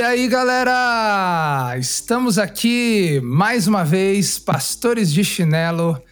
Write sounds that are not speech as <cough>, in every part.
E aí, galera? Estamos aqui mais uma vez, pastores de chinelo,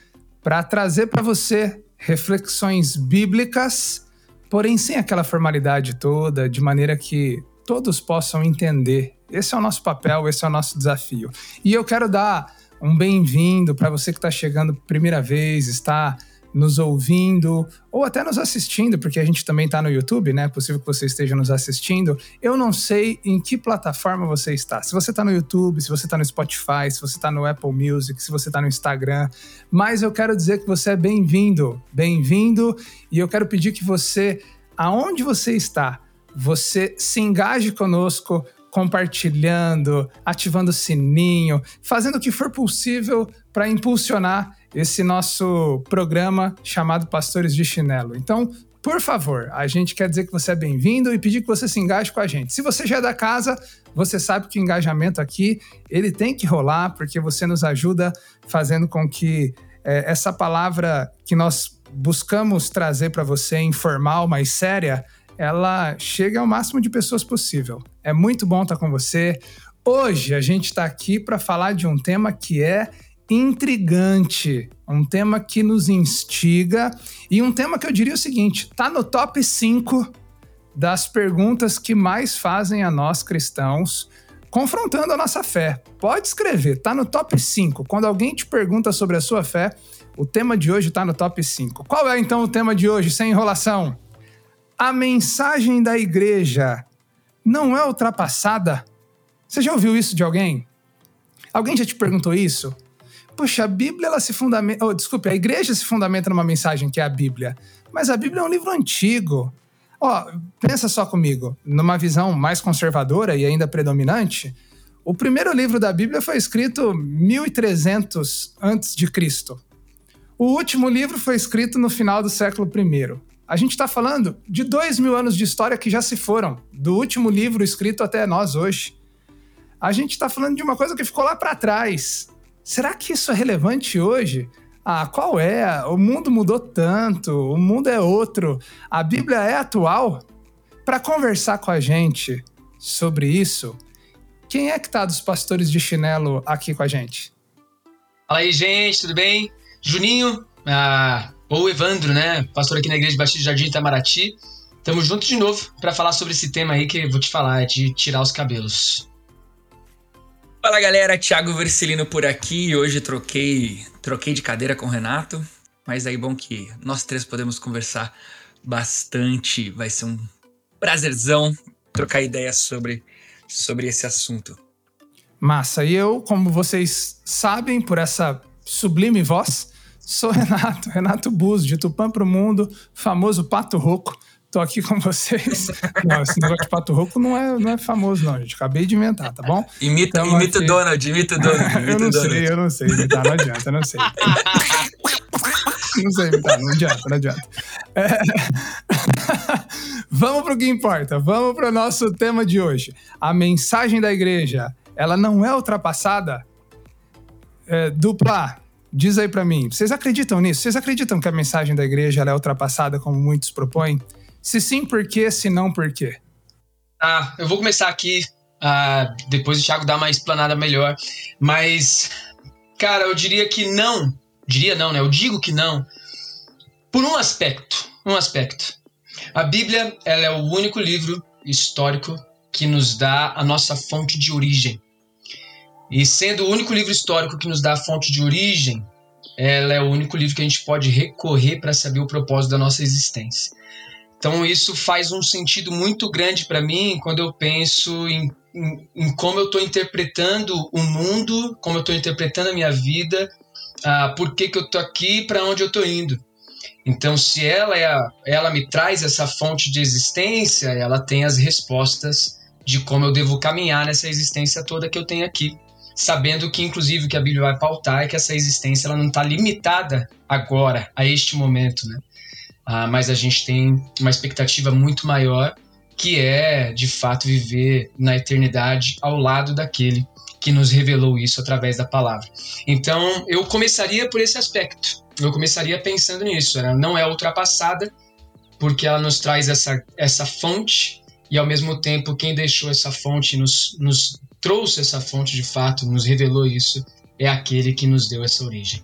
para trazer para você reflexões bíblicas, porém sem aquela formalidade toda, de maneira que todos possam entender. Esse é o nosso papel, esse é o nosso desafio. E eu quero dar um bem-vindo para você que está chegando primeira vez, está nos ouvindo ou até nos assistindo, porque a gente também está no YouTube, né? É possível que você esteja nos assistindo. Eu não sei em que plataforma você está. Se você está no YouTube, se você está no Spotify, se você está no Apple Music, se você está no Instagram, mas eu quero dizer que você é bem-vindo, bem-vindo, e eu quero pedir que você, aonde você está, você se engaje conosco, compartilhando, ativando o sininho, fazendo o que for possível para impulsionar esse nosso programa chamado Pastores de Chinelo. Então, por favor, a gente quer dizer que você é bem-vindo e pedir que você se engaje com a gente. Se você já é da casa, você sabe que o engajamento aqui ele tem que rolar porque você nos ajuda fazendo com que é, essa palavra que nós buscamos trazer para você informal, mais séria, ela chegue ao máximo de pessoas possível. É muito bom estar com você. Hoje a gente está aqui para falar de um tema que é intrigante, um tema que nos instiga e um tema que eu diria o seguinte: tá no top 5 das perguntas que mais fazem a nós cristãos, confrontando a nossa fé. Pode escrever, tá no top 5. Quando alguém te pergunta sobre a sua fé, o tema de hoje tá no top 5. Qual é então o tema de hoje, sem enrolação? A mensagem da igreja não é ultrapassada? Você já ouviu isso de alguém? Alguém já te perguntou isso? Puxa, a Bíblia ela se fundamenta. Oh, desculpe, a igreja se fundamenta numa mensagem que é a Bíblia. Mas a Bíblia é um livro antigo. Ó, oh, pensa só comigo, numa visão mais conservadora e ainda predominante, o primeiro livro da Bíblia foi escrito 1300 antes de Cristo. O último livro foi escrito no final do século I. A gente está falando de dois mil anos de história que já se foram, do último livro escrito até nós hoje. A gente está falando de uma coisa que ficou lá para trás. Será que isso é relevante hoje? Ah, qual é? O mundo mudou tanto, o mundo é outro. A Bíblia é atual? Para conversar com a gente sobre isso, quem é que tá dos pastores de chinelo aqui com a gente? Fala aí, gente, tudo bem? Juninho, ah, ou Evandro, né? Pastor aqui na Igreja de Batista Jardim Itamaraty. Tamo junto de novo para falar sobre esse tema aí que eu vou te falar, é de tirar os cabelos. Fala galera, Thiago Vercelino por aqui. Hoje troquei, troquei de cadeira com o Renato, mas aí bom que nós três podemos conversar bastante. Vai ser um prazerzão trocar ideias sobre, sobre esse assunto. Massa, e eu, como vocês sabem por essa sublime voz, sou Renato, <laughs> Renato Bus, de Tupã pro Mundo, famoso Pato Roco. Tô aqui com vocês. Não, esse negócio de pato rouco não é, não é famoso, não, gente. Acabei de inventar, tá bom? Imita, então, imita o Donald, imita <laughs> o Donald. Imita eu não Donald. sei, eu não sei imitar, não adianta, eu não sei. <laughs> não sei imitar, não adianta, não adianta. É... <laughs> vamos pro que importa, vamos pro nosso tema de hoje. A mensagem da igreja, ela não é ultrapassada? É, dupla, diz aí para mim, vocês acreditam nisso? Vocês acreditam que a mensagem da igreja é ultrapassada, como muitos propõem? Se sim, por quê? Se não, por quê? Ah, eu vou começar aqui, ah, depois o Thiago dá uma explanada melhor. Mas, cara, eu diria que não. Diria não, né? Eu digo que não. Por um aspecto. Um aspecto. A Bíblia, ela é o único livro histórico que nos dá a nossa fonte de origem. E sendo o único livro histórico que nos dá a fonte de origem, ela é o único livro que a gente pode recorrer para saber o propósito da nossa existência. Então isso faz um sentido muito grande para mim quando eu penso em, em, em como eu estou interpretando o mundo, como eu estou interpretando a minha vida, uh, por que, que eu estou aqui, para onde eu estou indo. Então, se ela é a, ela me traz essa fonte de existência, ela tem as respostas de como eu devo caminhar nessa existência toda que eu tenho aqui. Sabendo que, inclusive, o que a Bíblia vai pautar é que essa existência ela não está limitada agora, a este momento, né? Ah, mas a gente tem uma expectativa muito maior, que é, de fato, viver na eternidade ao lado daquele que nos revelou isso através da palavra. Então, eu começaria por esse aspecto. Eu começaria pensando nisso. Ela não é ultrapassada, porque ela nos traz essa, essa fonte e ao mesmo tempo quem deixou essa fonte nos, nos trouxe essa fonte de fato, nos revelou isso, é aquele que nos deu essa origem.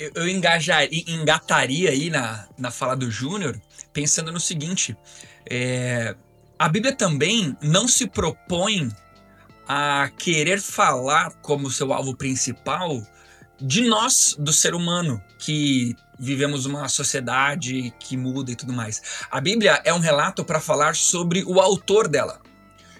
Eu, eu engajar, engataria aí na, na fala do Júnior, pensando no seguinte: é, a Bíblia também não se propõe a querer falar como seu alvo principal de nós, do ser humano, que vivemos uma sociedade que muda e tudo mais. A Bíblia é um relato para falar sobre o autor dela.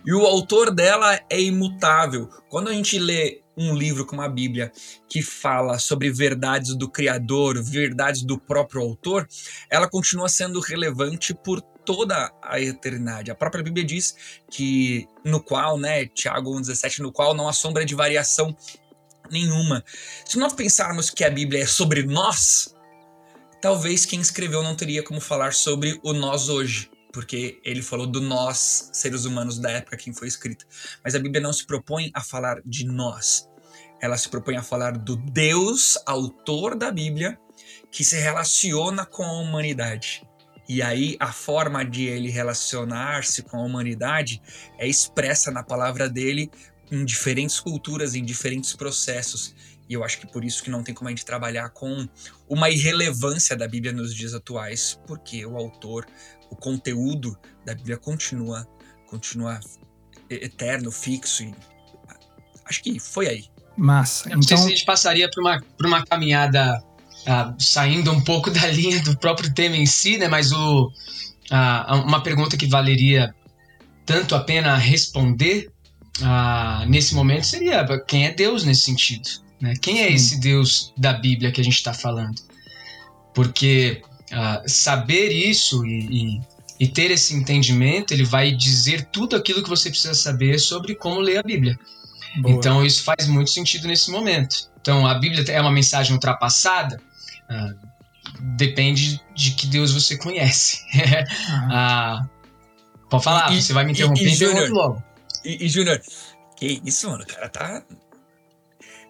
E o autor dela é imutável. Quando a gente lê um livro como a Bíblia que fala sobre verdades do Criador, verdades do próprio autor, ela continua sendo relevante por toda a eternidade. A própria Bíblia diz que no qual, né, Tiago 1:17, no qual não há sombra de variação nenhuma. Se nós pensarmos que a Bíblia é sobre nós, talvez quem escreveu não teria como falar sobre o nós hoje, porque ele falou do nós, seres humanos da época em que foi escrita. Mas a Bíblia não se propõe a falar de nós. Ela se propõe a falar do Deus, autor da Bíblia, que se relaciona com a humanidade. E aí a forma de ele relacionar-se com a humanidade é expressa na palavra dele em diferentes culturas, em diferentes processos. E eu acho que por isso que não tem como a gente trabalhar com uma irrelevância da Bíblia nos dias atuais, porque o autor, o conteúdo da Bíblia continua, continua eterno, fixo. E acho que foi aí. Massa. Eu não então... sei se a gente passaria por uma, por uma caminhada uh, saindo um pouco <laughs> da linha do próprio tema em si, né? Mas o, uh, uma pergunta que valeria tanto a pena responder uh, nesse momento seria quem é Deus nesse sentido? Né? Quem é esse Deus da Bíblia que a gente está falando? Porque uh, saber isso e, e, e, ter esse entendimento, ele vai dizer tudo aquilo que você precisa saber sobre como ler a Bíblia. Boa. Então isso faz muito sentido nesse momento. Então a Bíblia é uma mensagem ultrapassada? Uh, depende de que Deus você conhece. uh, <laughs> pode falar, e, você vai me interromper e, e logo. E, e Júnior, que isso, mano, o cara tá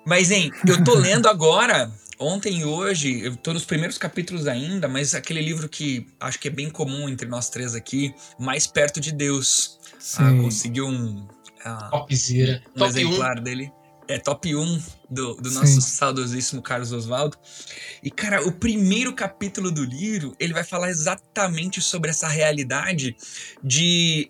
mas, hein, eu tô lendo agora, ontem e hoje, eu tô nos primeiros capítulos ainda, mas aquele livro que acho que é bem comum entre nós três aqui, Mais Perto de Deus. Ah, conseguiu um. Ah, Topzera. Um top exemplar 1. dele. É top 1 do, do nosso saudosíssimo Carlos Oswaldo. E, cara, o primeiro capítulo do livro, ele vai falar exatamente sobre essa realidade de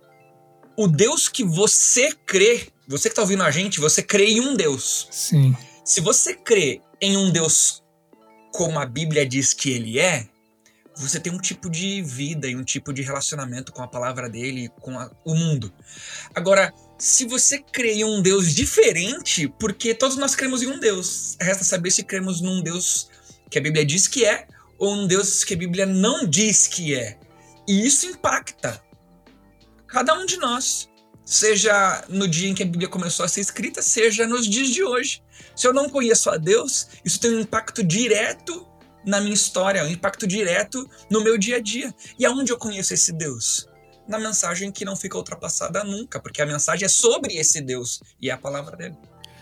o Deus que você crê você que está ouvindo a gente, você crê em um Deus. Sim. Se você crê em um Deus como a Bíblia diz que ele é, você tem um tipo de vida e um tipo de relacionamento com a palavra dele, com a, o mundo. Agora, se você crê em um Deus diferente, porque todos nós cremos em um Deus, resta saber se cremos num Deus que a Bíblia diz que é ou um Deus que a Bíblia não diz que é. E isso impacta cada um de nós seja no dia em que a Bíblia começou a ser escrita, seja nos dias de hoje. Se eu não conheço a Deus, isso tem um impacto direto na minha história, um impacto direto no meu dia a dia. E aonde eu conheço esse Deus? Na mensagem que não fica ultrapassada nunca, porque a mensagem é sobre esse Deus e é a palavra dele.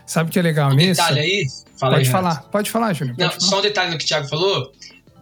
Sabe o que é legal um nisso? detalhe aí. Fala pode aí, falar, pode falar, Júnior. Não, falar. só um detalhe no que o Thiago falou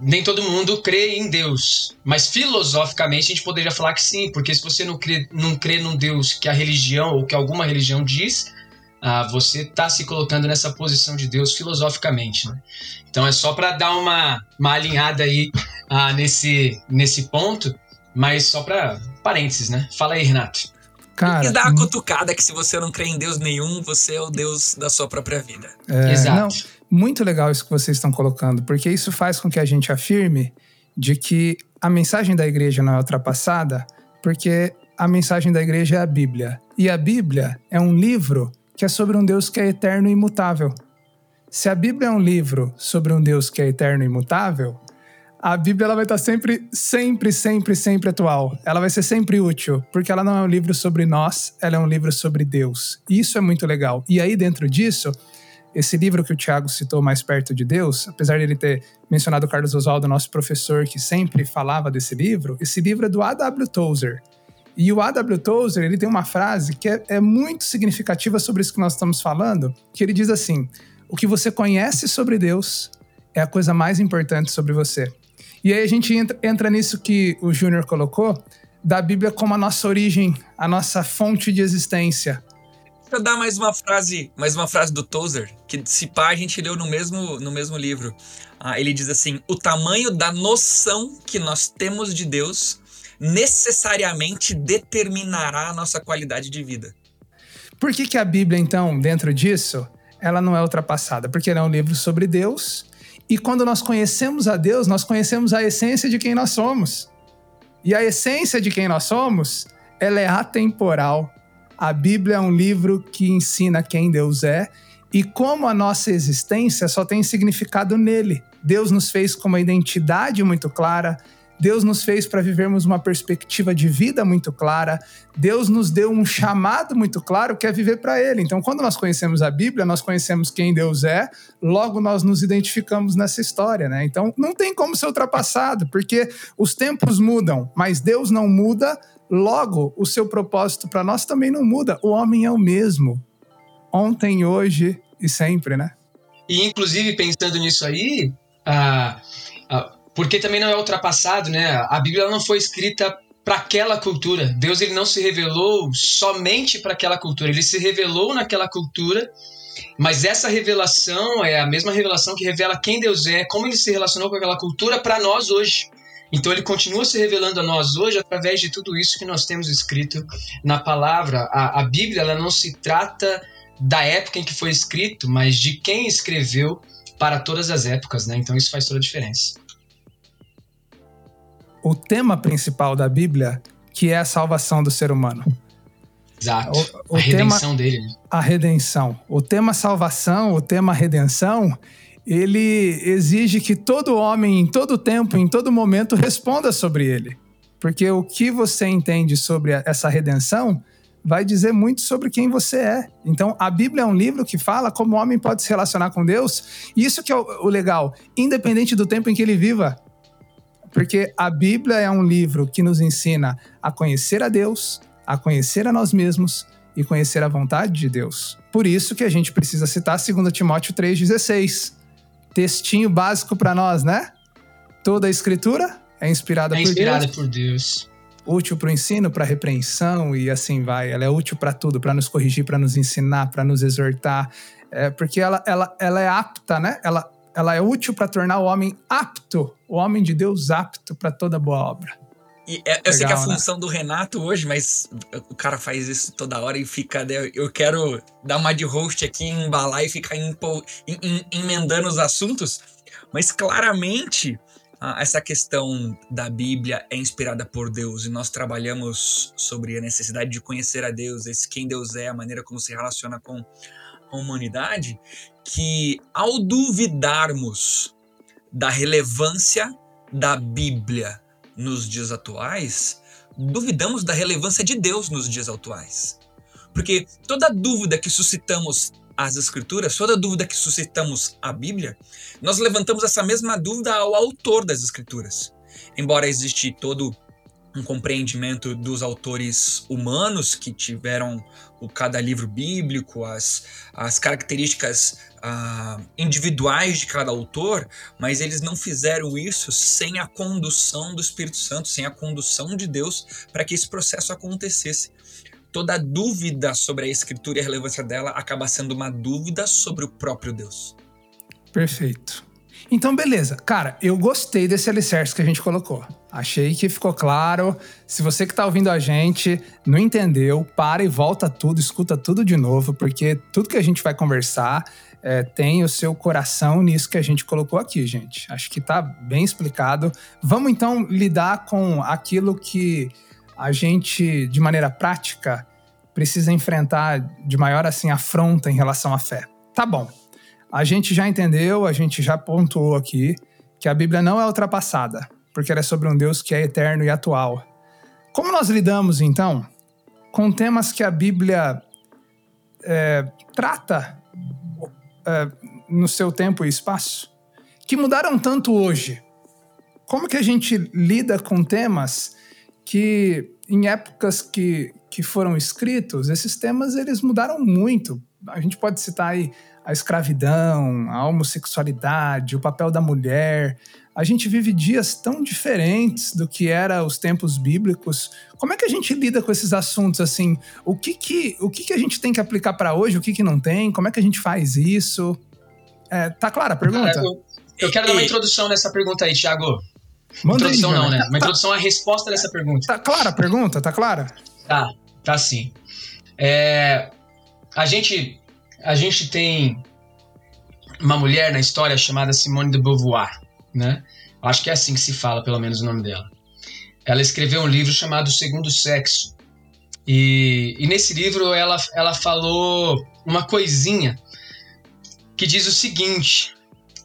nem todo mundo crê em Deus. Mas filosoficamente a gente poderia falar que sim, porque se você não crê, não crê num Deus que a religião ou que alguma religião diz, ah, você está se colocando nessa posição de Deus filosoficamente. Né? Então é só para dar uma, uma alinhada aí ah, nesse, nesse ponto, mas só para parênteses, né? Fala aí, Renato. Cara, e dá a cutucada que se você não crê em Deus nenhum, você é o Deus da sua própria vida. É, Exato. Não, muito legal isso que vocês estão colocando, porque isso faz com que a gente afirme de que a mensagem da igreja não é ultrapassada, porque a mensagem da igreja é a Bíblia. E a Bíblia é um livro que é sobre um Deus que é eterno e imutável. Se a Bíblia é um livro sobre um Deus que é eterno e imutável, a Bíblia ela vai estar sempre, sempre, sempre, sempre atual. Ela vai ser sempre útil, porque ela não é um livro sobre nós, ela é um livro sobre Deus. E isso é muito legal. E aí, dentro disso, esse livro que o Tiago citou, Mais Perto de Deus, apesar de ele ter mencionado o Carlos Oswaldo, nosso professor, que sempre falava desse livro, esse livro é do A.W. Tozer. E o A.W. Tozer, ele tem uma frase que é, é muito significativa sobre isso que nós estamos falando, que ele diz assim, o que você conhece sobre Deus é a coisa mais importante sobre você. E aí a gente entra, entra nisso que o Júnior colocou, da Bíblia como a nossa origem, a nossa fonte de existência. Deixa eu dar mais uma frase, mais uma frase do Tozer, que se pá a gente leu no mesmo, no mesmo livro. Ah, ele diz assim: o tamanho da noção que nós temos de Deus necessariamente determinará a nossa qualidade de vida. Por que, que a Bíblia, então, dentro disso, ela não é ultrapassada? Porque ela é um livro sobre Deus e quando nós conhecemos a Deus, nós conhecemos a essência de quem nós somos. E a essência de quem nós somos, ela é atemporal. A Bíblia é um livro que ensina quem Deus é e como a nossa existência só tem significado nele. Deus nos fez com uma identidade muito clara, Deus nos fez para vivermos uma perspectiva de vida muito clara. Deus nos deu um chamado muito claro que é viver para Ele. Então, quando nós conhecemos a Bíblia, nós conhecemos quem Deus é, logo nós nos identificamos nessa história, né? Então, não tem como ser ultrapassado, porque os tempos mudam, mas Deus não muda, logo o seu propósito para nós também não muda. O homem é o mesmo. Ontem, hoje e sempre, né? E, inclusive, pensando nisso aí, porque também não é ultrapassado, né? A Bíblia não foi escrita para aquela cultura. Deus ele não se revelou somente para aquela cultura, ele se revelou naquela cultura, mas essa revelação é a mesma revelação que revela quem Deus é, como ele se relacionou com aquela cultura para nós hoje. Então ele continua se revelando a nós hoje através de tudo isso que nós temos escrito na palavra. A, a Bíblia ela não se trata da época em que foi escrito, mas de quem escreveu para todas as épocas, né? Então isso faz toda a diferença o tema principal da Bíblia, que é a salvação do ser humano. Exato. O, o a redenção tema, dele. Né? A redenção. O tema salvação, o tema redenção, ele exige que todo homem, em todo tempo, em todo momento, responda sobre ele. Porque o que você entende sobre essa redenção vai dizer muito sobre quem você é. Então, a Bíblia é um livro que fala como o homem pode se relacionar com Deus. E isso que é o, legal, independente do tempo em que ele viva. Porque a Bíblia é um livro que nos ensina a conhecer a Deus, a conhecer a nós mesmos e conhecer a vontade de Deus. Por isso que a gente precisa citar 2 Timóteo 3,16. Textinho básico para nós, né? Toda a escritura é inspirada, é inspirada por, Deus, por Deus. Útil para o ensino, para a repreensão e assim vai. Ela é útil para tudo, para nos corrigir, para nos ensinar, para nos exortar. É, porque ela, ela, ela é apta, né? Ela, ela é útil para tornar o homem apto, o homem de Deus apto para toda boa obra. E é, eu Legal, sei que é a né? função do Renato hoje, mas o cara faz isso toda hora e fica. Né, eu quero dar uma de host aqui, embalar e ficar empo, em, em, emendando os assuntos, mas claramente essa questão da Bíblia é inspirada por Deus e nós trabalhamos sobre a necessidade de conhecer a Deus, esse quem Deus é, a maneira como se relaciona com a humanidade que, ao duvidarmos da relevância da Bíblia nos dias atuais, duvidamos da relevância de Deus nos dias atuais. Porque toda dúvida que suscitamos às Escrituras, toda dúvida que suscitamos à Bíblia, nós levantamos essa mesma dúvida ao autor das Escrituras. Embora existe todo um compreendimento dos autores humanos que tiveram o cada livro bíblico, as, as características uh, individuais de cada autor, mas eles não fizeram isso sem a condução do Espírito Santo, sem a condução de Deus para que esse processo acontecesse. Toda dúvida sobre a escritura e a relevância dela acaba sendo uma dúvida sobre o próprio Deus. Perfeito. Então, beleza. Cara, eu gostei desse alicerce que a gente colocou. Achei que ficou claro. Se você que está ouvindo a gente não entendeu, para e volta tudo, escuta tudo de novo, porque tudo que a gente vai conversar é, tem o seu coração nisso que a gente colocou aqui, gente. Acho que está bem explicado. Vamos então lidar com aquilo que a gente, de maneira prática, precisa enfrentar de maior assim afronta em relação à fé. Tá bom. A gente já entendeu, a gente já pontuou aqui que que a Bíblia não é ultrapassada, porque ela é sobre um Deus que é eterno e atual. Como nós lidamos, então, com temas que a Bíblia é, trata é, no seu tempo e espaço, que mudaram tanto hoje? Como que a gente lida com temas que, em épocas que, que foram escritos, esses temas eles mudaram muito. A gente pode citar aí a escravidão, a homossexualidade, o papel da mulher. A gente vive dias tão diferentes do que era os tempos bíblicos. Como é que a gente lida com esses assuntos assim? O que que, o que, que a gente tem que aplicar para hoje, o que, que não tem? Como é que a gente faz isso? É, tá clara a pergunta? Cara, eu, eu, quero dar uma introdução nessa pergunta aí, Thiago. Manda introdução aí, não, né? Uma tá, introdução à resposta dessa pergunta. Tá clara a pergunta? Tá clara? Tá, tá sim. É, a gente a gente tem uma mulher na história chamada Simone de Beauvoir, né? Acho que é assim que se fala, pelo menos o nome dela. Ela escreveu um livro chamado Segundo Sexo. E, e nesse livro ela, ela falou uma coisinha que diz o seguinte: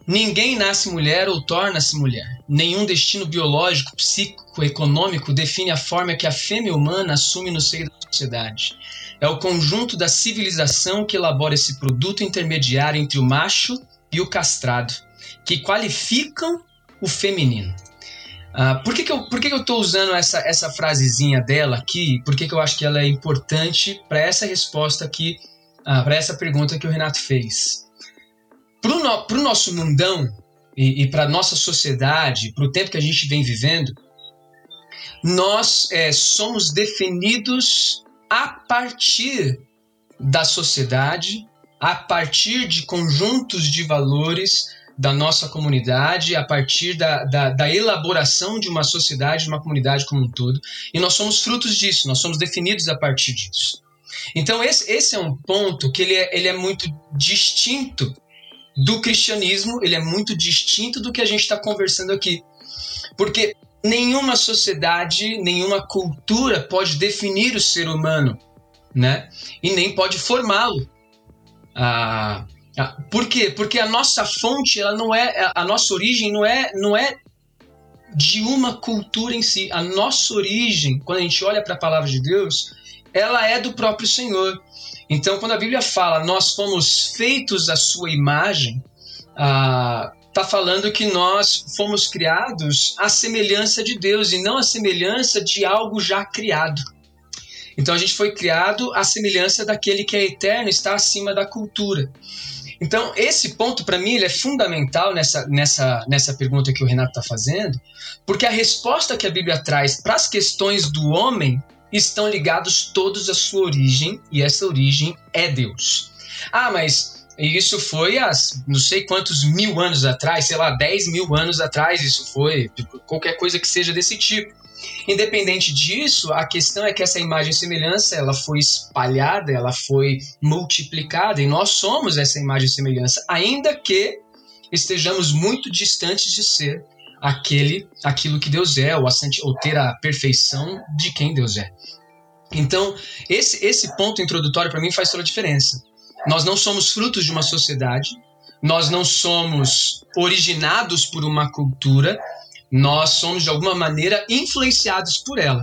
Ninguém nasce mulher ou torna-se mulher. Nenhum destino biológico, psíquico, econômico define a forma que a fêmea humana assume no seio da sociedade. É o conjunto da civilização que elabora esse produto intermediário entre o macho e o castrado, que qualificam o feminino. Uh, por que, que eu por que, que eu estou usando essa, essa frasezinha dela aqui? Por que, que eu acho que ela é importante para essa resposta aqui, uh, para essa pergunta que o Renato fez? Para o no, nosso mundão e, e para nossa sociedade, para o tempo que a gente vem vivendo, nós é, somos definidos a partir da sociedade, a partir de conjuntos de valores da nossa comunidade, a partir da, da, da, elaboração de uma sociedade, de uma comunidade como um todo. E nós somos frutos disso, nós somos definidos a partir disso. Então, esse, esse é um ponto que ele é, ele é muito distinto do cristianismo, ele é muito distinto do que a gente está conversando aqui. Porque nenhuma sociedade, nenhuma cultura pode definir o ser humano, né? E nem pode formá-lo. Ah, por quê? Porque a nossa fonte, ela não é, a nossa origem não é, não é de uma cultura em si. A nossa origem, quando a gente olha para a palavra de Deus, ela é do próprio Senhor. Então, quando a Bíblia fala nós fomos feitos à sua imagem, ah, está falando que nós fomos criados à semelhança de Deus e não à semelhança de algo já criado. Então a gente foi criado à semelhança daquele que é eterno, está acima da cultura. Então esse ponto para mim ele é fundamental nessa, nessa, nessa pergunta que o Renato está fazendo, porque a resposta que a Bíblia traz para as questões do homem estão ligados todos à sua origem e essa origem é Deus. Ah, mas isso foi há não sei quantos mil anos atrás, sei lá, 10 mil anos atrás, isso foi, tipo, qualquer coisa que seja desse tipo. Independente disso, a questão é que essa imagem e semelhança ela foi espalhada, ela foi multiplicada e nós somos essa imagem e semelhança, ainda que estejamos muito distantes de ser aquele, aquilo que Deus é, ou, a, ou ter a perfeição de quem Deus é. Então, esse, esse ponto introdutório para mim faz toda a diferença. Nós não somos frutos de uma sociedade, nós não somos originados por uma cultura, nós somos de alguma maneira influenciados por ela,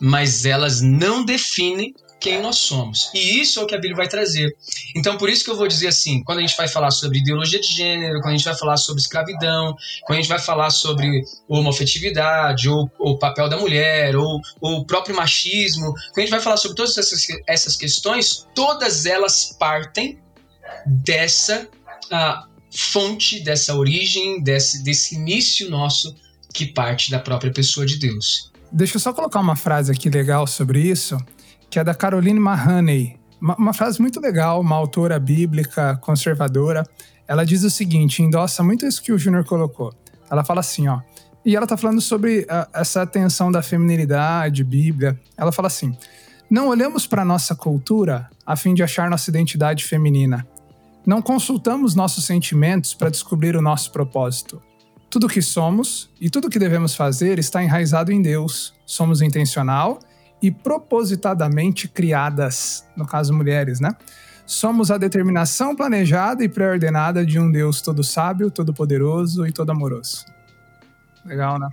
mas elas não definem quem nós somos. E isso é o que a Bíblia vai trazer. Então, por isso que eu vou dizer assim: quando a gente vai falar sobre ideologia de gênero, quando a gente vai falar sobre escravidão, quando a gente vai falar sobre homofetividade, ou o papel da mulher, ou, ou, o próprio machismo, quando a gente vai falar sobre todas essas, essas questões, todas elas partem dessa uh, fonte, dessa origem, desse, desse início nosso que parte da própria pessoa de Deus. Deixa eu só colocar uma frase aqui legal sobre isso que é da Caroline Mahoney. Uma, uma frase muito legal, uma autora bíblica conservadora. Ela diz o seguinte, endossa muito isso que o Júnior colocou. Ela fala assim, ó, e ela está falando sobre a, essa tensão da feminilidade, Bíblia. Ela fala assim: não olhamos para nossa cultura a fim de achar nossa identidade feminina. Não consultamos nossos sentimentos para descobrir o nosso propósito. Tudo o que somos e tudo o que devemos fazer está enraizado em Deus. Somos intencional e propositadamente criadas, no caso mulheres, né? Somos a determinação planejada e pré-ordenada de um Deus todo sábio, todo poderoso e todo amoroso. Legal, né?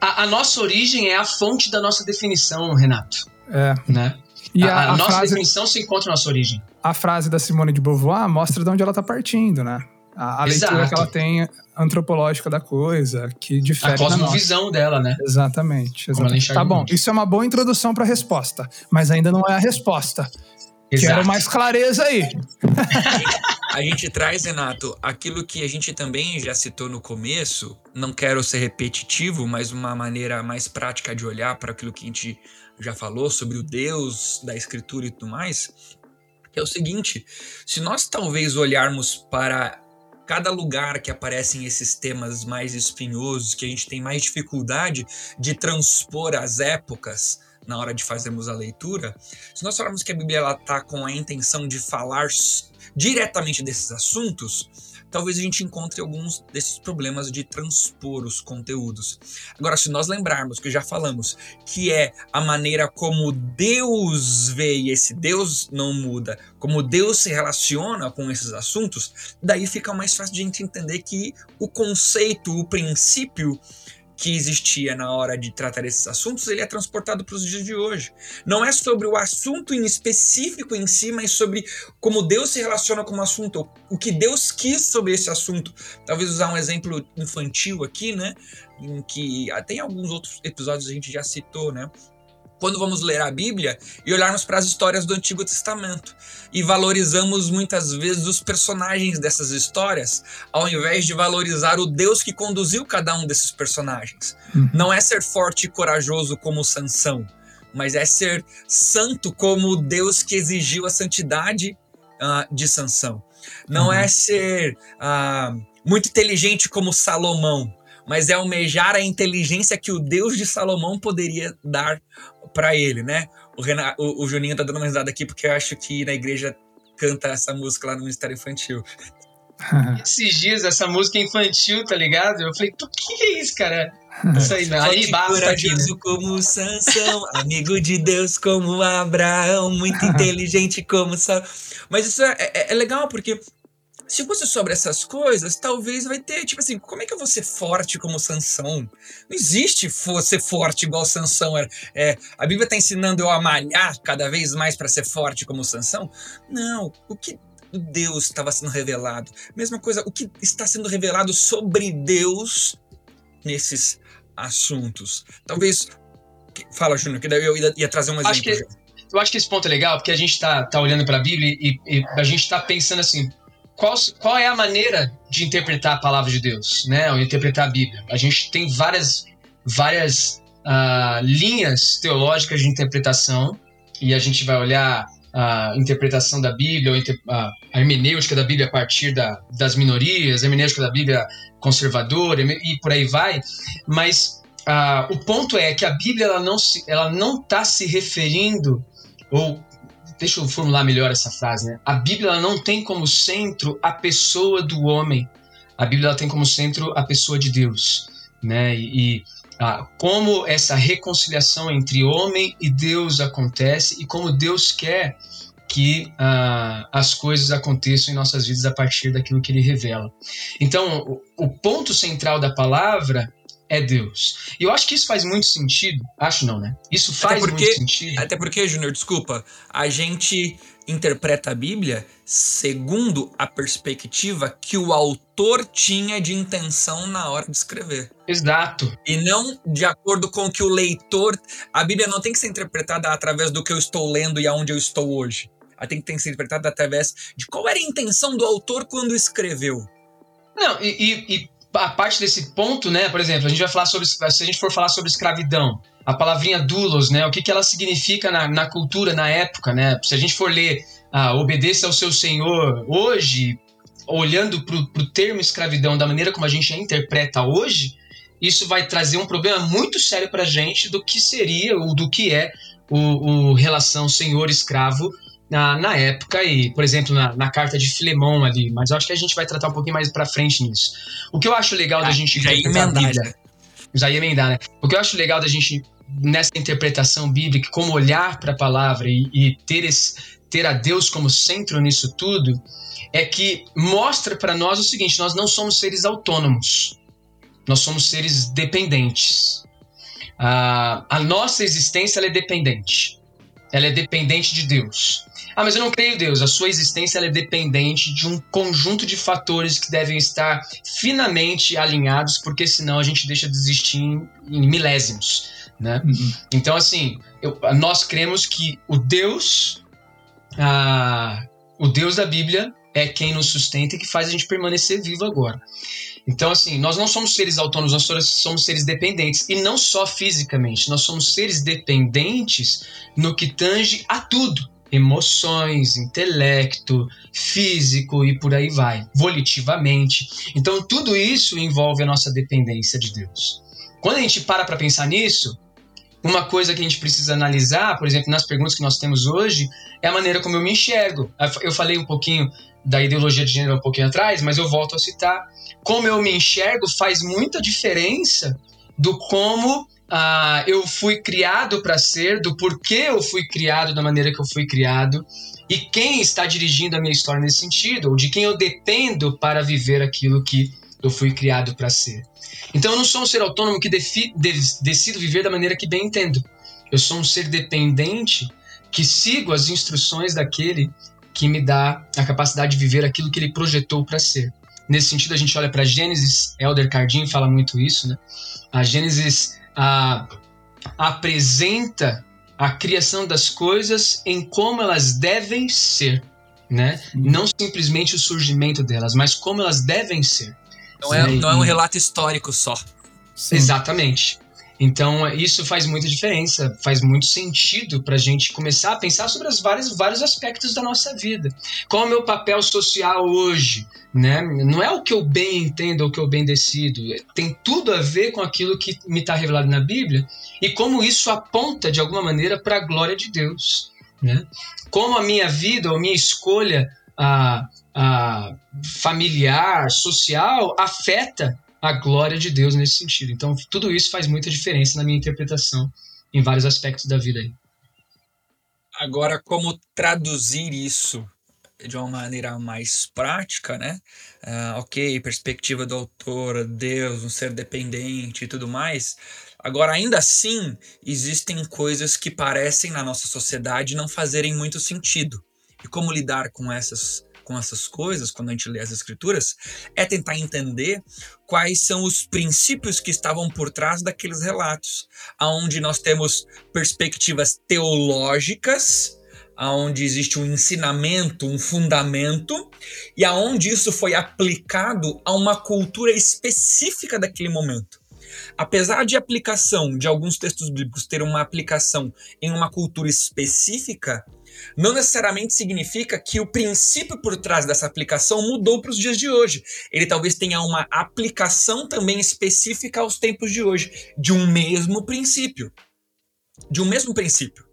A, a, nossa origem é a fonte da nossa definição, Renato. É. Né? E a, a, a nossa frase, definição se encontra na nossa origem. A frase da Simone de Beauvoir mostra de onde ela está partindo, né? A, a leitura que ela tem antropológica da coisa, que difere A cosmovisão dela, né? Exatamente. exatamente. Tá bom, isso é uma boa introdução para a resposta, mas ainda não é a resposta. Exato. Quero mais clareza aí. a gente traz, Renato, aquilo que a gente também já citou no começo, não quero ser repetitivo, mas uma maneira mais prática de olhar para aquilo que a gente já falou sobre o Deus da Escritura e tudo mais, que é o seguinte: se nós talvez olharmos para cada lugar que aparecem esses temas mais espinhosos, que a gente tem mais dificuldade de transpor as épocas na hora de fazermos a leitura, se nós falarmos que a Bíblia está com a intenção de falar diretamente desses assuntos, talvez a gente encontre alguns desses problemas de transpor os conteúdos. Agora, se nós lembrarmos que já falamos que é a maneira como Deus vê e esse Deus não muda, como Deus se relaciona com esses assuntos, daí fica mais fácil de gente entender que o conceito, o princípio que existia na hora de tratar esses assuntos, ele é transportado para os dias de hoje. Não é sobre o assunto em específico em si, mas sobre como Deus se relaciona com o assunto, o que Deus quis sobre esse assunto. Talvez usar um exemplo infantil aqui, né? Em que até em alguns outros episódios a gente já citou, né? Quando vamos ler a Bíblia e olharmos para as histórias do Antigo Testamento e valorizamos muitas vezes os personagens dessas histórias, ao invés de valorizar o Deus que conduziu cada um desses personagens. Hum. Não é ser forte e corajoso como Sansão, mas é ser santo como o Deus que exigiu a santidade uh, de Sansão. Não uhum. é ser uh, muito inteligente como Salomão, mas é almejar a inteligência que o Deus de Salomão poderia dar para ele, né? O, Renato, o, o, Juninho tá dando uma risada aqui porque eu acho que na igreja canta essa música lá no Ministério Infantil. <laughs> Esses dias, essa música infantil, tá ligado? Eu falei, o que é isso, cara? <laughs> Isso aí, não. Aí basta aqui, né? como Sansão, amigo de Deus como Abraão, muito <laughs> inteligente como Sal. Mas isso é, é, é legal porque se fosse sobre essas coisas, talvez vai ter, tipo assim, como é que eu vou ser forte como Sansão? Não existe ser forte igual Sansão era. É, a Bíblia está ensinando eu a malhar cada vez mais para ser forte como Sansão? Não. O que Deus estava sendo revelado? Mesma coisa, o que está sendo revelado sobre Deus nesses assuntos? Talvez. Fala, Júnior, que daí eu ia, ia trazer um exemplo. Acho que, eu acho que esse ponto é legal, porque a gente está tá olhando para a Bíblia e, e a gente está pensando assim, qual, qual é a maneira de interpretar a palavra de Deus, né? Ou interpretar a Bíblia. A gente tem várias, várias uh, linhas teológicas de interpretação e a gente vai olhar a interpretação da Bíblia, a hermenêutica da Bíblia a partir da, das minorias, a hermenêutica da Bíblia conservadora e por aí vai. Mas uh, o ponto é que a Bíblia ela não se, ela não está se referindo ou deixa eu formular melhor essa frase, né? A Bíblia não tem como centro a pessoa do homem. A Bíblia tem como centro a pessoa de Deus, né? E, e ah, como essa reconciliação entre homem e Deus acontece e como Deus quer que ah, as coisas aconteçam em nossas vidas a partir daquilo que Ele revela. Então, o, o ponto central da palavra é Deus. E eu acho que isso faz muito sentido. Acho não, né? Isso faz porque, muito sentido. Até porque, Júnior, desculpa, a gente interpreta a Bíblia segundo a perspectiva que o autor tinha de intenção na hora de escrever. Exato. E não de acordo com o que o leitor. A Bíblia não tem que ser interpretada através do que eu estou lendo e aonde eu estou hoje. Ela tem que ser interpretada através de qual era a intenção do autor quando escreveu. Não, e, e, e a parte desse ponto, né? Por exemplo, a gente vai falar sobre se a gente for falar sobre escravidão, a palavrinha doulos, né? O que, que ela significa na, na cultura, na época, né? Se a gente for ler ah, obedeça ao seu Senhor hoje, olhando para o termo escravidão da maneira como a gente a interpreta hoje, isso vai trazer um problema muito sério para a gente do que seria ou do que é o, o relação senhor-escravo na, na época e, por exemplo, na, na carta de Filemão ali, mas eu acho que a gente vai tratar um pouquinho mais para frente nisso. O que eu acho legal ah, da gente já emendar, Bíblia, já ia emendar, né? O que eu acho legal da gente nessa interpretação bíblica, como olhar para a palavra e, e ter esse, ter a Deus como centro nisso tudo, é que mostra para nós o seguinte: nós não somos seres autônomos. Nós somos seres dependentes. A, a nossa existência é dependente. Ela é dependente de Deus. Ah, mas eu não creio em Deus. A sua existência é dependente de um conjunto de fatores que devem estar finamente alinhados, porque senão a gente deixa de existir em, em milésimos. Né? Uhum. Então, assim, eu, nós cremos que o Deus, ah, o Deus da Bíblia, é quem nos sustenta e que faz a gente permanecer vivo agora. Então, assim, nós não somos seres autônomos, nós somos seres dependentes. E não só fisicamente, nós somos seres dependentes no que tange a tudo. Emoções, intelecto, físico e por aí vai, volitivamente. Então, tudo isso envolve a nossa dependência de Deus. Quando a gente para para pensar nisso, uma coisa que a gente precisa analisar, por exemplo, nas perguntas que nós temos hoje, é a maneira como eu me enxergo. Eu falei um pouquinho da ideologia de gênero um pouquinho atrás, mas eu volto a citar. Como eu me enxergo faz muita diferença do como ah, eu fui criado para ser, do porquê eu fui criado da maneira que eu fui criado e quem está dirigindo a minha história nesse sentido, ou de quem eu dependo para viver aquilo que eu fui criado para ser. Então eu não sou um ser autônomo que defi, de, decido viver da maneira que bem entendo. Eu sou um ser dependente que sigo as instruções daquele que me dá a capacidade de viver aquilo que ele projetou para ser. Nesse sentido, a gente olha para Gênesis, Elder Cardin fala muito isso, né? A Gênesis a, apresenta a criação das coisas em como elas devem ser, né? Não simplesmente o surgimento delas, mas como elas devem ser. Não é, não é um relato histórico só. Sim. Exatamente. Então, isso faz muita diferença, faz muito sentido para a gente começar a pensar sobre os vários, vários aspectos da nossa vida. Qual é o meu papel social hoje? Né? Não é o que eu bem entendo ou o que eu bem decido. Tem tudo a ver com aquilo que me está revelado na Bíblia e como isso aponta, de alguma maneira, para a glória de Deus. Né? Como a minha vida ou a minha escolha a, a familiar, social, afeta a glória de Deus nesse sentido. Então, tudo isso faz muita diferença na minha interpretação em vários aspectos da vida aí. Agora, como traduzir isso de uma maneira mais prática, né? Uh, ok, perspectiva do autor, Deus, um ser dependente e tudo mais. Agora, ainda assim, existem coisas que parecem na nossa sociedade não fazerem muito sentido. E como lidar com essas com essas coisas, quando a gente lê as escrituras, é tentar entender quais são os princípios que estavam por trás daqueles relatos, aonde nós temos perspectivas teológicas, aonde existe um ensinamento, um fundamento, e aonde isso foi aplicado a uma cultura específica daquele momento. Apesar de aplicação de alguns textos bíblicos ter uma aplicação em uma cultura específica, não necessariamente significa que o princípio por trás dessa aplicação mudou para os dias de hoje. Ele talvez tenha uma aplicação também específica aos tempos de hoje, de um mesmo princípio. De um mesmo princípio.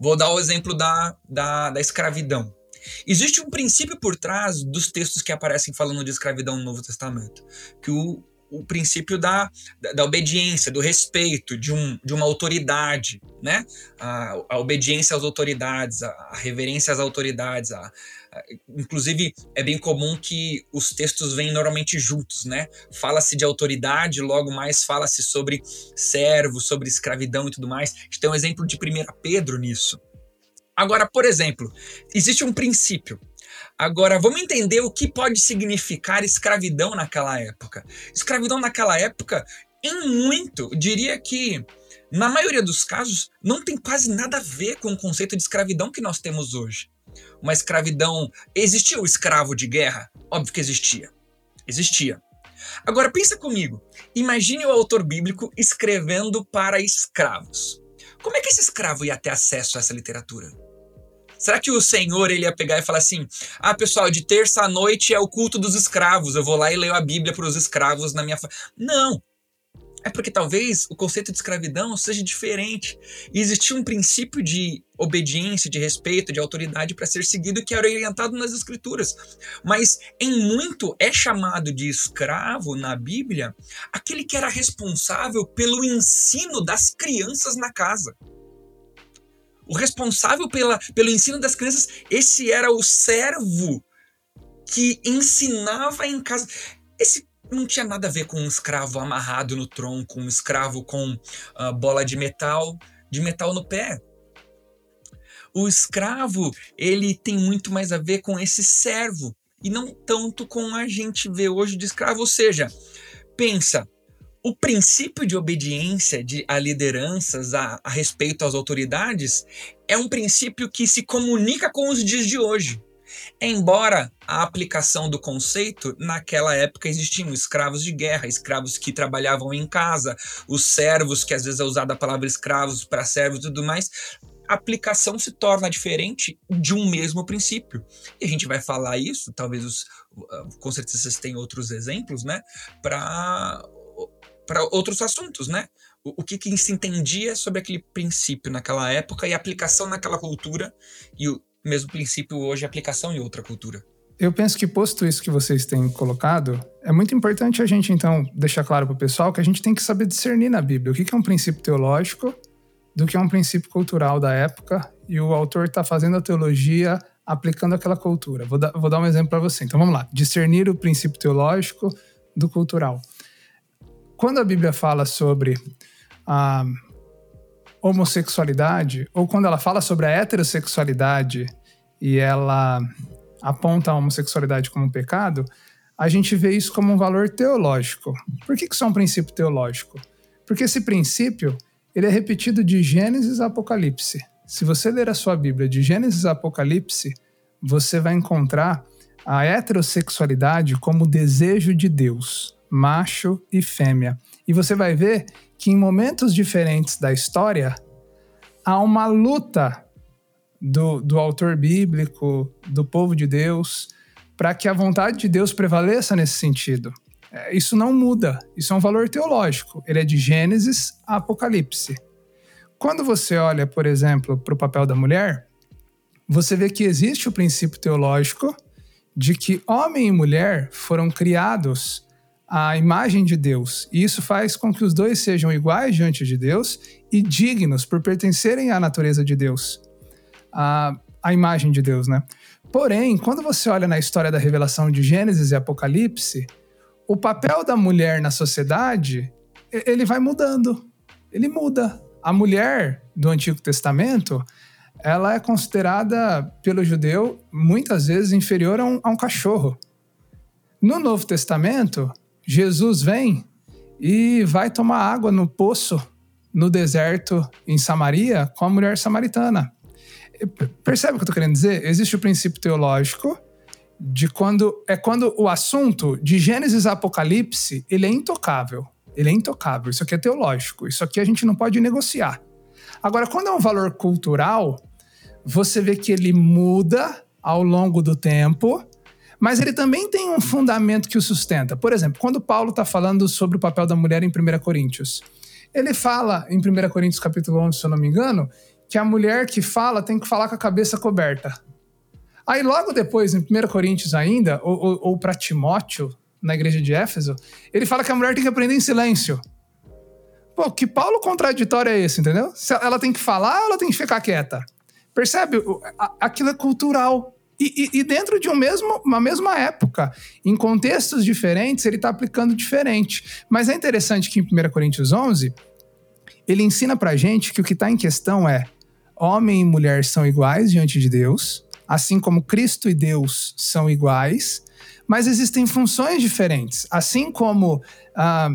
Vou dar o exemplo da, da, da escravidão. Existe um princípio por trás dos textos que aparecem falando de escravidão no Novo Testamento, que o, o princípio da, da, obediência, do respeito, de, um, de uma autoridade, né? A, a obediência às autoridades, a, a reverência às autoridades. A, inclusive, é bem comum que os textos vêm normalmente juntos, né? Fala-se de autoridade, logo mais fala-se sobre servo, sobre escravidão e tudo mais. A gente tem um exemplo de 1 Pedro nisso. Agora, por exemplo, existe um princípio Agora, vamos entender o que pode significar escravidão naquela época. Escravidão naquela época, em muito, diria que, na maioria dos casos, não tem quase nada a ver com o conceito de escravidão que nós temos hoje. Uma escravidão. Existia o escravo de guerra? Óbvio que existia. Existia. Agora pensa comigo. Imagine o autor bíblico escrevendo para escravos. Como é que esse escravo ia ter acesso a essa literatura? Será que o Senhor ele ia pegar e falar assim: ah, pessoal, de terça à noite é o culto dos escravos, eu vou lá e leio a Bíblia para os escravos na minha. Fa... Não! É porque talvez o conceito de escravidão seja diferente. E existia um princípio de obediência, de respeito, de autoridade para ser seguido que era orientado nas Escrituras. Mas em muito é chamado de escravo na Bíblia aquele que era responsável pelo ensino das crianças na casa o responsável pela, pelo ensino das crianças, esse era o servo que ensinava em casa. Esse não tinha nada a ver com um escravo amarrado no tronco, um escravo com uh, bola de metal, de metal no pé. O escravo, ele tem muito mais a ver com esse servo e não tanto com a gente vê hoje de escravo. Ou seja, pensa, o princípio de obediência de, a lideranças, a, a respeito às autoridades, é um princípio que se comunica com os dias de hoje. Embora a aplicação do conceito, naquela época existiam escravos de guerra, escravos que trabalhavam em casa, os servos, que às vezes é usada a palavra escravos para servos e tudo mais, a aplicação se torna diferente de um mesmo princípio. E a gente vai falar isso, talvez os, com certeza vocês têm outros exemplos, né, para para outros assuntos, né? O, o que, que se entendia sobre aquele princípio naquela época e aplicação naquela cultura e o mesmo princípio hoje aplicação em outra cultura. Eu penso que, posto isso que vocês têm colocado, é muito importante a gente, então, deixar claro para o pessoal que a gente tem que saber discernir na Bíblia o que é um princípio teológico do que é um princípio cultural da época e o autor está fazendo a teologia aplicando aquela cultura. Vou vou dar um exemplo para você. Então vamos lá: discernir o princípio teológico do cultural. Quando a Bíblia fala sobre a homossexualidade, ou quando ela fala sobre a heterossexualidade e ela aponta a homossexualidade como um pecado, a gente vê isso como um valor teológico. Por que, isso é um princípio teológico? Porque esse princípio ele é repetido de Gênesis a Apocalipse. Se você ler a sua Bíblia de Gênesis a Apocalipse, você vai encontrar a heterossexualidade como desejo de Deus, macho e fêmea. E você vai ver que em momentos diferentes da história há uma luta do, do autor bíblico, do povo de Deus, para que a vontade de Deus prevaleça nesse sentido. É, isso não muda, isso é um valor teológico. Ele é de Gênesis a Apocalipse. Quando você olha, por exemplo, para o papel da mulher, você vê que existe o princípio teológico de que homem e mulher foram criados à imagem de Deus. E isso faz com que os dois sejam iguais diante de Deus e dignos por pertencerem à natureza de Deus, à, à imagem de Deus, né? Porém, quando você olha na história da revelação de Gênesis e Apocalipse, o papel da mulher na sociedade, ele vai mudando. Ele muda. A mulher do Antigo Testamento, ela é considerada pelo judeu muitas vezes inferior a um, a um cachorro. No Novo Testamento, Jesus vem e vai tomar água no poço no deserto em Samaria com a mulher samaritana. Percebe o que eu estou querendo dizer? Existe o princípio teológico de quando é quando o assunto de Gênesis a Apocalipse ele é intocável. Ele é intocável. Isso aqui é teológico. Isso aqui a gente não pode negociar. Agora, quando é um valor cultural, você vê que ele muda ao longo do tempo, mas ele também tem um fundamento que o sustenta. Por exemplo, quando Paulo está falando sobre o papel da mulher em 1 Coríntios, ele fala em 1 Coríntios capítulo 11, se eu não me engano, que a mulher que fala tem que falar com a cabeça coberta. Aí logo depois, em 1 Coríntios ainda, ou, ou, ou para Timóteo, na igreja de Éfeso, ele fala que a mulher tem que aprender em silêncio. Pô, que Paulo contraditório é esse, entendeu? Ela tem que falar ou ela tem que ficar quieta? Percebe? Aquilo é cultural. E, e, dentro de um mesmo, uma mesma época, em contextos diferentes, ele está aplicando diferente. Mas é interessante que em 1 Coríntios 11, ele ensina pra gente que o que está em questão é homem e mulher são iguais diante de Deus, assim como Cristo e Deus são iguais, mas existem funções diferentes. Assim como ah,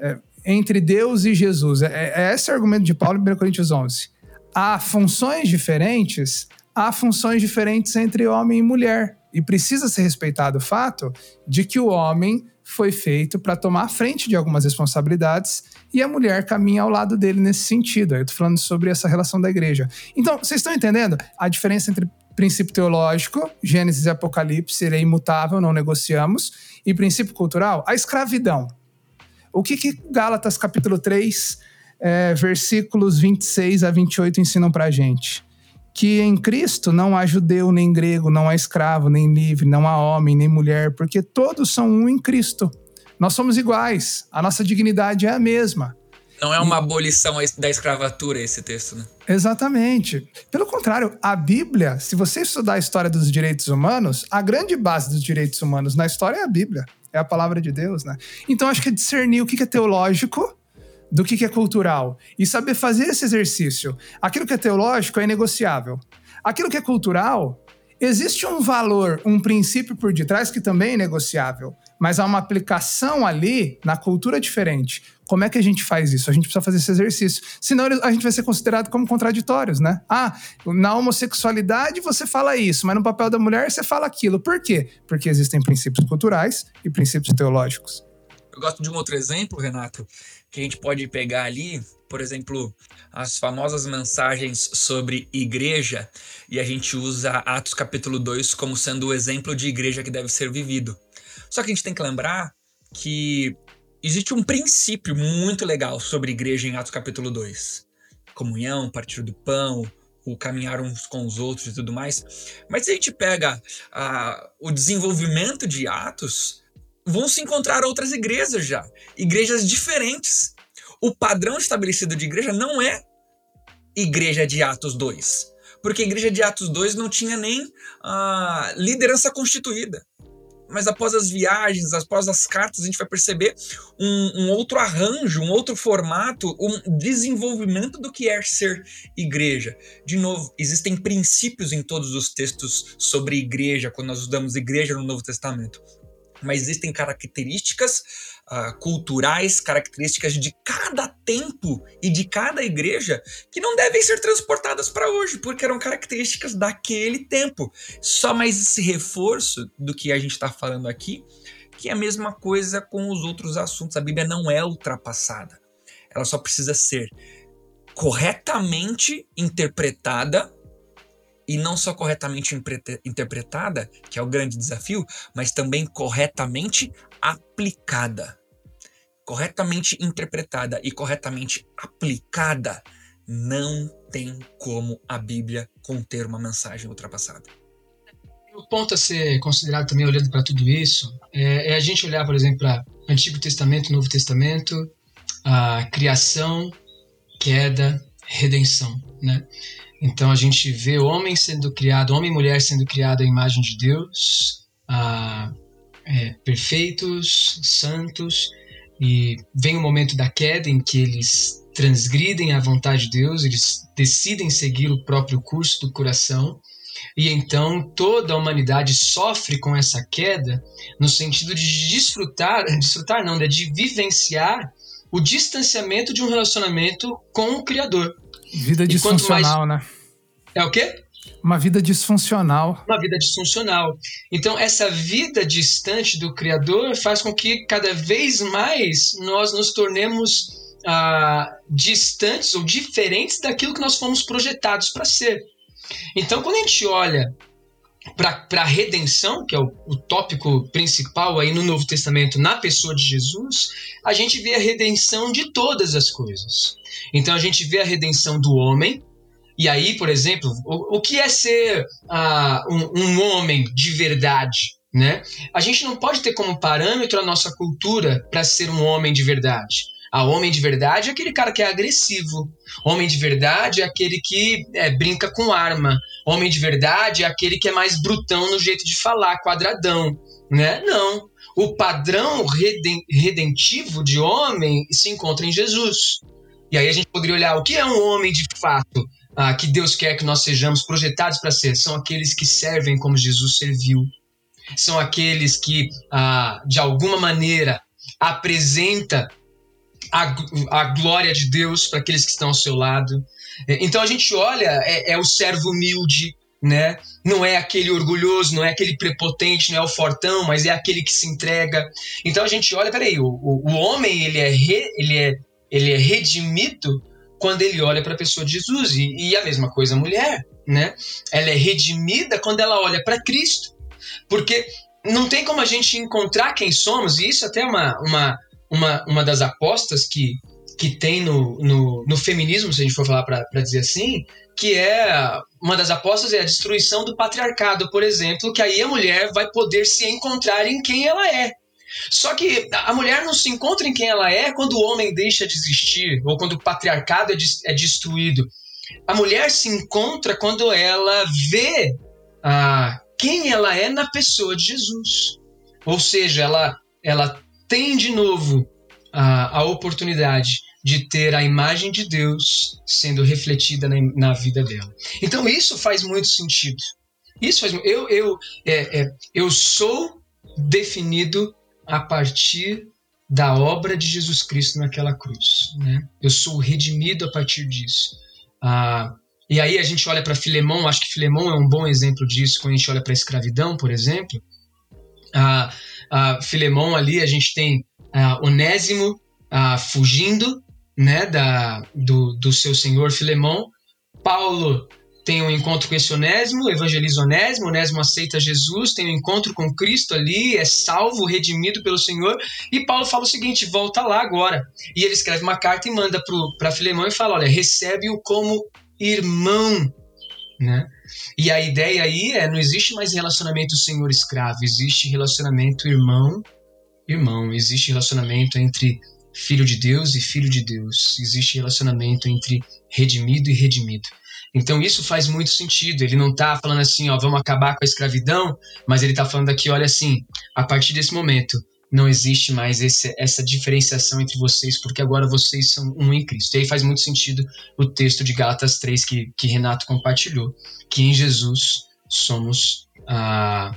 é, entre Deus e Jesus. É, é esse o argumento de Paulo em 1 Coríntios 11. Há funções diferentes, há funções diferentes entre homem e mulher. E precisa ser respeitado o fato de que o homem foi feito para tomar a frente de algumas responsabilidades e a mulher caminha ao lado dele nesse sentido. Eu estou falando sobre essa relação da igreja. Então, vocês estão entendendo a diferença entre princípio teológico, Gênesis e Apocalipse, ele é imutável, não negociamos. E princípio cultural, a escravidão. O que, que Gálatas capítulo 3, é, versículos 26 a 28 ensinam pra gente? Que em Cristo não há judeu nem grego, não há escravo nem livre, não há homem nem mulher, porque todos são um em Cristo. Nós somos iguais, a nossa dignidade é a mesma. Não é uma abolição da escravatura esse texto, né? Exatamente. Pelo contrário, a Bíblia, se você estudar a história dos direitos humanos, a grande base dos direitos humanos na história é a Bíblia. é a palavra de Deus, né? Então acho que é discernir o que é teológico do que é cultural e saber fazer esse exercício. Aquilo que é teológico é inegociável. Aquilo que é cultural, existe um valor, um princípio por detrás que também é negociável, mas há uma aplicação ali na cultura diferente. Como é que a gente faz isso? A gente precisa fazer esse exercício. Senão a gente vai ser considerado como contraditórios, né? Ah, na homossexualidade você fala isso, mas no papel da mulher você fala aquilo. Por quê? Porque existem princípios culturais e princípios teológicos. Eu gosto de um outro exemplo, Renato, que a gente pode pegar ali, por exemplo, as famosas mensagens sobre igreja, e a gente usa Atos capítulo 2 como sendo o exemplo de igreja que deve ser vivido. Só que a gente tem que lembrar que existe um princípio muito legal sobre igreja em Atos capítulo 2. Comunhão, partir do pão, o caminhar uns com os outros e tudo mais. Mas se a gente pega uh, o desenvolvimento de Atos, vão se encontrar outras igrejas já. Igrejas diferentes. O padrão estabelecido de igreja não é igreja de Atos 2. Porque a igreja de Atos 2 não tinha nem uh, liderança constituída mas após as viagens, após as cartas, a gente vai perceber um, um, outro arranjo, um outro formato, um desenvolvimento do que é ser igreja. De novo, existem princípios em todos os textos sobre igreja, quando nós usamos igreja no Novo Testamento mas existem características uh, culturais, características de cada tempo e de cada igreja que não devem ser transportadas para hoje, porque eram características daquele tempo. Só mais esse reforço do que a gente está falando aqui, que é a mesma coisa com os outros assuntos. A Bíblia não é ultrapassada, ela só precisa ser corretamente interpretada e não só corretamente interpretada, que é o grande desafio, mas também corretamente aplicada. Corretamente interpretada e corretamente aplicada, não tem como a Bíblia conter uma mensagem ultrapassada. O ponto a ser considerado também, olhando para tudo isso, é, é, a gente olhar, por exemplo, para Antigo Testamento, Novo Testamento, a criação, queda, redenção, né? Então a gente vê homem sendo criado, homem e mulher sendo criado à imagem de Deus, ah, é, perfeitos, santos, e vem o momento da queda em que eles transgridem a vontade de Deus, eles decidem seguir o próprio curso do coração, e então toda a humanidade sofre com essa queda no sentido de desfrutar, <laughs> desfrutar não, né, de vivenciar o distanciamento de um relacionamento com o Criador. Vida disfuncional, mais... né? É o quê? Uma vida disfuncional. Uma vida disfuncional. Então, essa vida distante do Criador faz com que cada vez mais nós nos tornemos ah, distantes ou diferentes daquilo que nós fomos projetados para ser. Então, quando a gente olha para a redenção, que é o, o, tópico principal aí no Novo Testamento, na pessoa de Jesus, a gente vê a redenção de todas as coisas. Então a gente vê a redenção do homem. E aí, por exemplo, o, o que é ser uh, um, um homem de verdade? Né? A gente não pode ter como parâmetro a nossa cultura para ser um homem de verdade. A homem de verdade é aquele cara que é agressivo. Homem de verdade é aquele que é, brinca com arma. Homem de verdade é aquele que é mais brutão no jeito de falar, quadradão. Né? Não. O padrão redentivo de homem se encontra em Jesus. E aí a gente poderia olhar o que é um homem de fato, ah, que Deus quer que nós sejamos projetados para ser. São aqueles que servem como Jesus serviu. São aqueles que, ah, de alguma maneira, apresenta a, a glória de Deus para aqueles que estão ao seu lado. É, então a gente olha, é, é o servo humilde, né? Não é aquele orgulhoso, não é aquele prepotente, não é o fortão, mas é aquele que se entrega. Então a gente olha, peraí, o, o, o homem ele é, re, ele é ele é redimido quando ele olha para a pessoa de Jesus. E, e, a mesma coisa a mulher, né? Ela é redimida quando ela olha para Cristo. Porque não tem como a gente encontrar quem somos, e isso até é uma, uma, uma, uma das apostas que, que tem no, no, no feminismo, se a gente for falar para dizer assim, que é uma das apostas é a destruição do patriarcado, por exemplo, que aí a mulher vai poder se encontrar em quem ela é. Só que a mulher não se encontra em quem ela é quando o homem deixa de existir ou quando o patriarcado é, é destruído. A mulher se encontra quando ela vê ah, quem ela é na pessoa de Jesus. Ou seja, ela ela tem de novo a, a oportunidade de ter a imagem de Deus sendo refletida na, na vida dela. Então isso faz muito sentido. Isso faz eu eu é, é, eu sou definido a partir da obra de Jesus Cristo naquela cruz, né? Eu sou redimido a partir disso. Ah, e aí a gente olha para Filemão, acho que Filemão é um bom exemplo disso quando a gente olha para a escravidão, por exemplo. Ah, ah, Filemão ali a gente tem ah, Onésimo ah, fugindo né, da, do, do seu senhor Filemão. Paulo tem um encontro com esse Onésimo, evangeliza Onésimo, Onésimo aceita Jesus, tem um encontro com Cristo ali, é salvo, redimido pelo Senhor, e Paulo fala o seguinte, volta lá agora. E ele escreve uma carta e manda para Filemão e fala, olha, recebe-o como irmão, né? E a ideia aí é, não existe mais relacionamento senhor-escravo, existe relacionamento irmão-irmão, existe relacionamento entre filho de Deus e filho de Deus, existe relacionamento entre redimido e redimido. Então isso faz muito sentido. Ele não está falando assim, ó, vamos acabar com a escravidão, mas ele está falando aqui, olha assim, a partir desse momento não existe mais esse, essa diferenciação entre vocês, porque agora vocês são um em Cristo. E aí faz muito sentido o texto de Gálatas 3 que, que Renato compartilhou, que em Jesus somos ah,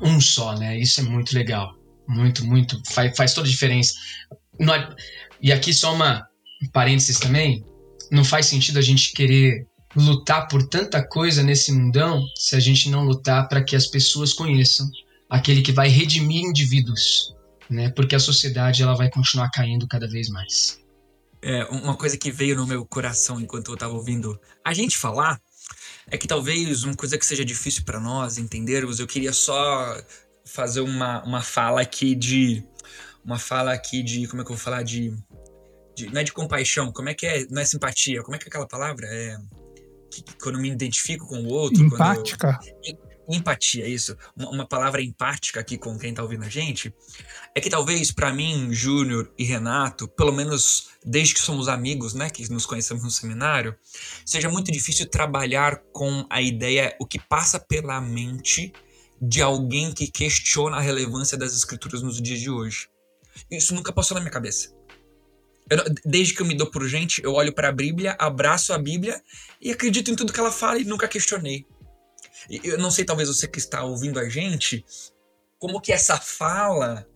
um só, né? Isso é muito legal. Muito, muito. Faz, faz toda a diferença. E aqui só uma parênteses também. Não faz sentido a gente querer lutar por tanta coisa nesse mundão se a gente não lutar para que as pessoas conheçam aquele que vai redimir indivíduos, né? Porque a sociedade ela vai continuar caindo cada vez mais. É, uma coisa que veio no meu coração enquanto eu estava ouvindo a gente falar é que talvez uma coisa que seja difícil para nós entendermos, eu queria só fazer uma, uma fala aqui de uma fala aqui de como é que eu vou falar de, de não é de compaixão, como é que é, não é simpatia, como é que é aquela palavra? É que, quando me identifico com o outro. Empática. Eu, empatia, isso. Uma, uma, palavra empática aqui com quem tá ouvindo a gente. É que talvez para mim, Júnior e Renato, pelo menos desde que somos amigos, né, que nos conhecemos no seminário, seja muito difícil trabalhar com a ideia, o que passa pela mente de alguém que questiona a relevância das escrituras nos dias de hoje. Isso nunca passou na minha cabeça. Eu, desde que eu me dou por gente, eu olho para a Bíblia, abraço a Bíblia e acredito em tudo que ela fala e nunca questionei. Eu não sei, talvez você que está ouvindo a gente, como que essa fala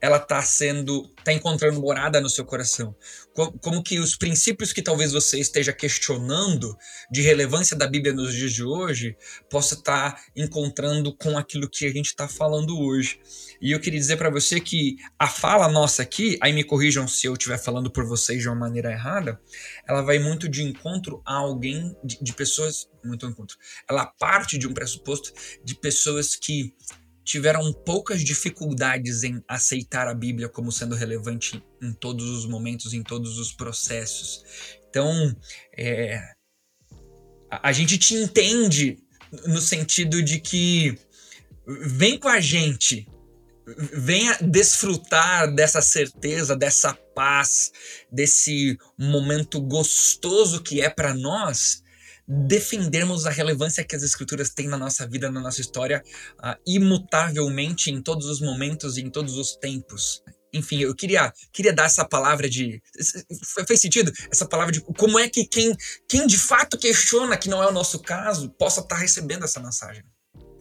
ela está sendo, está encontrando morada no seu coração? Como, que os princípios que talvez você esteja questionando de relevância da Bíblia nos dias de hoje possa estar tá encontrando com aquilo que a gente está falando hoje? E eu queria dizer para você que a fala nossa aqui, aí me corrijam se eu estiver falando por vocês de uma maneira errada, ela vai muito de encontro a alguém, de, de pessoas, muito encontro. Ela parte de um pressuposto de pessoas que tiveram poucas dificuldades em aceitar a Bíblia como sendo relevante em todos os momentos, em todos os processos. Então, é, a, a gente te entende no sentido de que vem com a gente, venha desfrutar dessa certeza, dessa paz, desse momento gostoso que é para nós defendermos a relevância que as escrituras têm na nossa vida, na nossa história, uh, imutavelmente em todos os momentos e em todos os tempos. Enfim, eu queria, queria dar essa palavra de. Fez sentido? Essa palavra de como é que quem, quem de fato questiona que não é o nosso caso possa estar tá recebendo essa mensagem.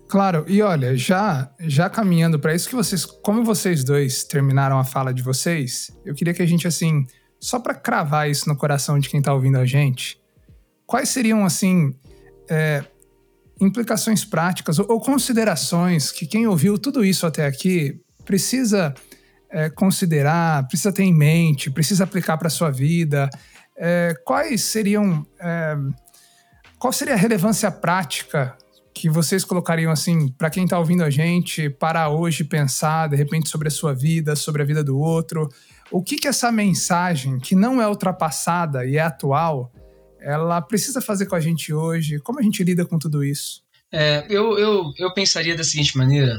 Claro, e olha, já já caminhando para isso que vocês, como vocês dois terminaram a fala de vocês, eu queria que a gente assim, só para cravar isso no coração de quem está ouvindo a gente, quais seriam, assim, é, implicações práticas ou, ou, considerações que quem ouviu tudo isso até aqui precisa é, considerar, precisa ter em mente, precisa aplicar para sua vida? É, quais seriam. É, qual seria a relevância prática que vocês colocariam assim para quem está ouvindo a gente para hoje pensar de repente sobre a sua vida, sobre a vida do outro? O que que essa mensagem que não é ultrapassada e é atual ela precisa fazer com a gente hoje? Como a gente lida com tudo isso? É, eu, eu, eu pensaria da seguinte maneira: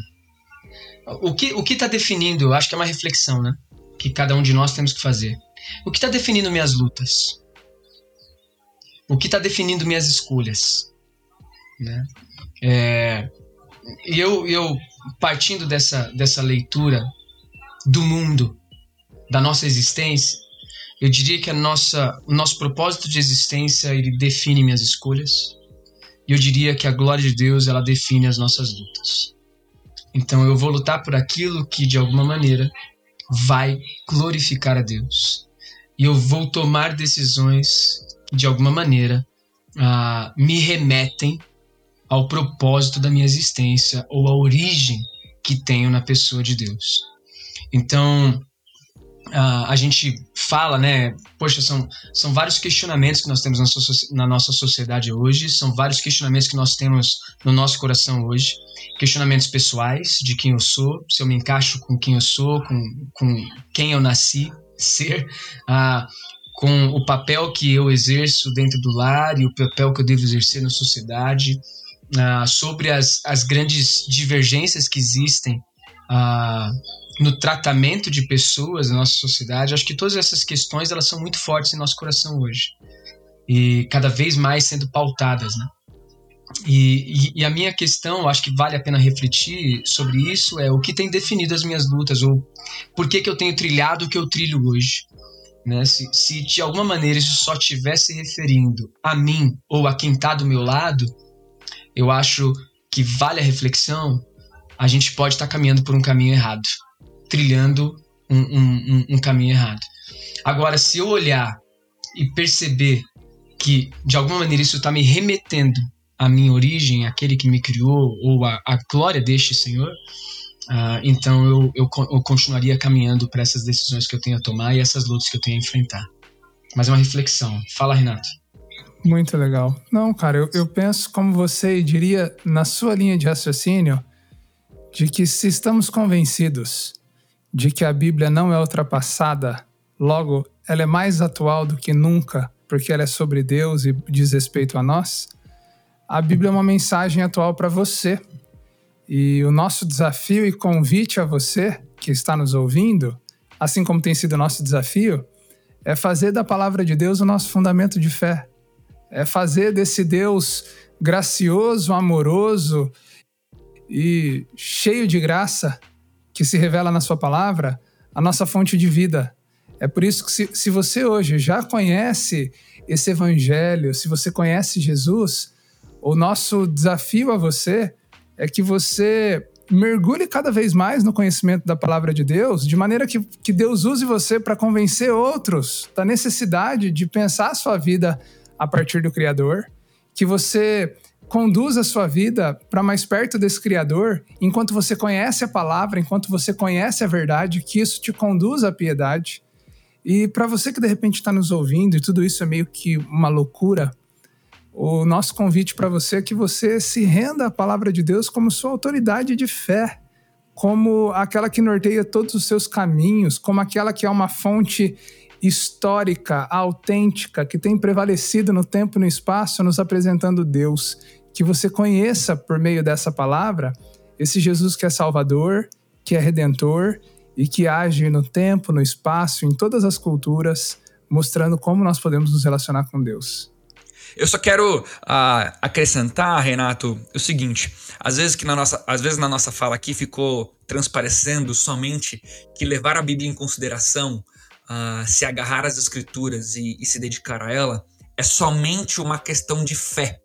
o que o está definindo, acho que é uma reflexão, né? Que cada um de nós temos que fazer. O que está definindo minhas lutas? O que está definindo minhas escolhas? Né? É, eu, eu, partindo dessa, dessa leitura do mundo, da nossa existência, eu diria que a nossa, o nosso propósito de existência ele define minhas escolhas. E eu diria que a glória de Deus ela define as nossas lutas. Então eu vou lutar por aquilo que de alguma maneira vai glorificar a Deus. E eu vou tomar decisões que de alguma maneira uh, me remetem ao propósito da minha existência ou à origem que tenho na pessoa de Deus. Então, uh, a gente fala, né? Poxa, são, são vários questionamentos que nós temos na, na, nossa sociedade hoje, são vários questionamentos que nós temos no nosso coração hoje. Questionamentos pessoais, de quem eu sou, se eu me encaixo com quem eu sou, com, com quem eu nasci <laughs> ser, uh, com o papel que eu exerço dentro do lar e o papel que eu devo exercer na sociedade, uh, sobre as, as grandes divergências que existem uh, no tratamento de pessoas na nossa sociedade. Acho que todas essas questões elas são muito fortes em nosso coração hoje e cada vez mais sendo pautadas, né? E, e, e, a minha questão, acho que vale a pena refletir sobre isso, é o que tem definido as minhas lutas, ou por que, que eu tenho trilhado o que eu trilho hoje. Né? Se, se de alguma maneira isso só estivesse referindo a mim ou a quem está do meu lado, eu acho que vale a reflexão, a gente pode estar tá caminhando por um caminho errado trilhando um, um, um caminho errado. Agora, se eu olhar e perceber que de alguma maneira isso está me remetendo à minha origem, àquele que me criou, ou à, à glória deste Senhor, uh, então eu, eu, eu, continuaria caminhando para essas decisões que eu tenho a tomar e essas lutas que eu tenho a enfrentar. Mas é uma reflexão. Fala, Renato. Muito legal. Não, cara, eu, eu penso como você diria na sua linha de raciocínio de que se estamos convencidos de que a Bíblia não é ultrapassada, logo, ela é mais atual do que nunca, porque ela é sobre Deus e diz respeito a nós, a Bíblia é uma mensagem atual para você. E o nosso desafio e convite a você que está nos ouvindo, assim como tem sido o nosso desafio, é fazer da palavra de Deus o nosso fundamento de fé. É fazer desse Deus gracioso, amoroso e cheio de graça que se revela na Sua palavra, a nossa fonte de vida. É por isso que, se, se você hoje já conhece esse Evangelho, se você conhece Jesus, o nosso desafio a você é que você mergulhe cada vez mais no conhecimento da palavra de Deus, de maneira que, que Deus use você para convencer outros da necessidade de pensar a sua vida a partir do Criador, que você conduz a sua vida para mais perto desse Criador, enquanto você conhece a palavra, enquanto você conhece a verdade, que isso te conduz à piedade. E para você que de repente está nos ouvindo e tudo isso é meio que uma loucura, o nosso convite para você é que você se renda à palavra de Deus como sua autoridade de fé, como aquela que norteia todos os seus caminhos, como aquela que é uma fonte histórica, autêntica, que tem prevalecido no tempo e no espaço, nos apresentando Deus que você conheça por meio dessa palavra esse Jesus que é Salvador, que é Redentor e que age no tempo, no espaço, em todas as culturas, mostrando como nós podemos nos relacionar com Deus. Eu só quero uh, acrescentar, Renato, o seguinte: às vezes que na nossa, às vezes na nossa fala aqui ficou transparecendo somente que levar a Bíblia em consideração, uh, se agarrar às Escrituras e, e se dedicar a ela, é somente uma questão de fé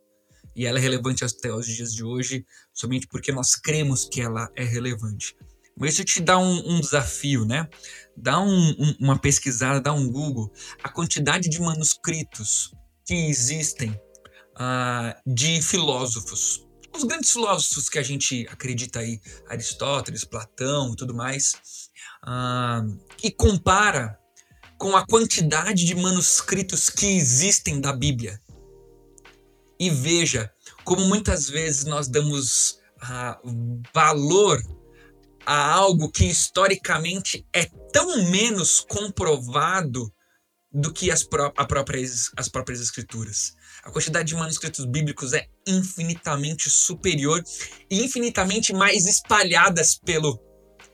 e ela é relevante até os dias de hoje, somente porque nós cremos que ela é relevante. Mas isso te dá um, um desafio, né? Dá um, um, uma pesquisada, dá um Google. A quantidade de manuscritos que existem uh, de filósofos. Os grandes filósofos que a gente acredita aí, Aristóteles, Platão e tudo mais, uh, e compara com a quantidade de manuscritos que existem da Bíblia e veja como muitas vezes nós damos uh, valor a algo que historicamente é tão menos comprovado do que as, pró próprias, as próprias escrituras. A quantidade de manuscritos bíblicos é infinitamente superior e infinitamente mais espalhadas pelo,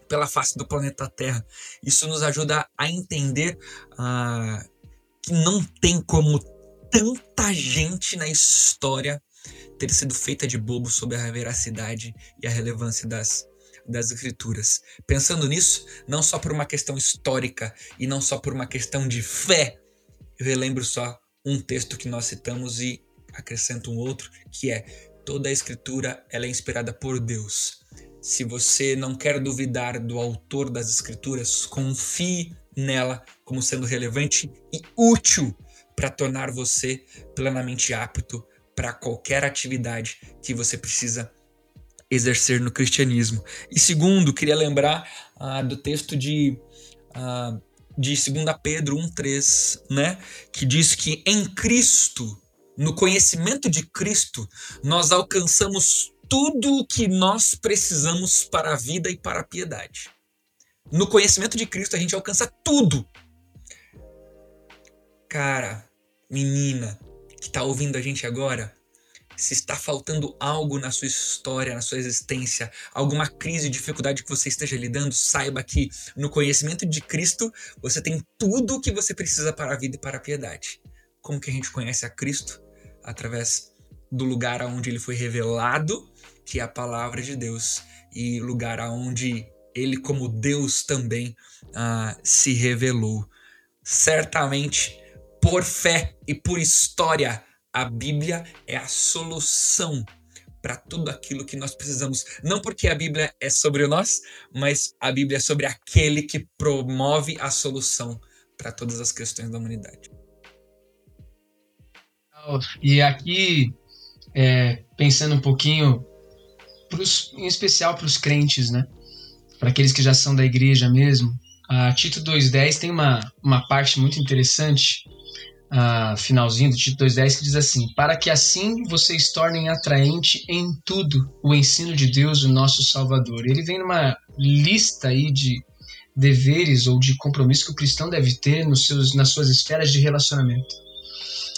pela face do planeta Terra. Isso nos ajuda a entender uh, que não tem como tanta gente na história ter sido feita de bobo sobre a veracidade e a relevância das, das Escrituras. Pensando nisso, não só por uma questão histórica e não só por uma questão de fé, eu relembro só um texto que nós citamos e acrescento um outro, que é toda a escritura ela é inspirada por Deus. Se você não quer duvidar do autor das escrituras, confie nela como sendo relevante e útil para tornar você plenamente apto para qualquer atividade que você precisa exercer no cristianismo. E segundo, queria lembrar ah, do texto de, ah, de 2 Pedro 1,3, né? Que diz que em Cristo, no conhecimento de Cristo, nós alcançamos tudo o que nós precisamos para a vida e para a piedade. No conhecimento de Cristo, a gente alcança tudo. Cara, menina que está ouvindo a gente agora, se está faltando algo na sua história, na sua existência, alguma crise, dificuldade que você esteja lidando, saiba que no conhecimento de Cristo você tem tudo o que você precisa para a vida e para a piedade. Como que a gente conhece a Cristo? Através do lugar aonde ele foi revelado, que é a palavra de Deus, e lugar aonde ele, como Deus, também uh, se revelou. Certamente, por fé e por história, a Bíblia é a solução para tudo aquilo que nós precisamos. Não porque a Bíblia é sobre nós, mas a Bíblia é sobre aquele que promove a solução para todas as questões da humanidade. E aqui, é, pensando um pouquinho, pros, em especial para os crentes, né? Para aqueles que já são da igreja mesmo, a Tito 2.10 tem uma, uma parte muito interessante finalzinho do Tito 2.10 que diz assim: Para que assim vocês tornem atraente em tudo o ensino de Deus, o nosso Salvador. Ele vem numa lista aí de deveres ou de compromisso que o cristão deve ter nos seus, nas suas esferas de relacionamento.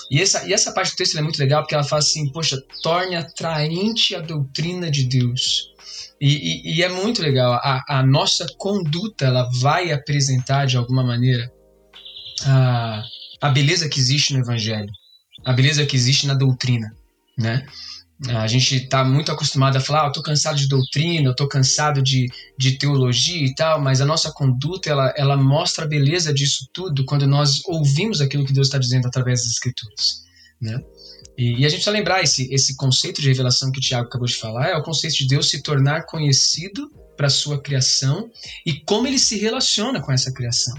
E essa, e essa parte do texto é muito legal porque ela fala assim: Poxa, torne atraente a doutrina de Deus. E, e, e, é muito legal. A, a, nossa conduta ela vai apresentar de alguma maneira a, a beleza que existe no evangelho, a beleza que existe na doutrina, né? A gente está muito acostumado a falar, ah, eu tô cansado de doutrina, eu tô cansado de, de teologia e tal, mas a nossa conduta, ela, ela mostra a beleza disso tudo quando nós ouvimos aquilo que Deus está dizendo através das escrituras, né? E, e, a gente precisa lembrar esse, esse conceito de revelação que o Tiago acabou de falar, é o conceito de Deus se tornar conhecido para sua criação e como ele se relaciona com essa criação.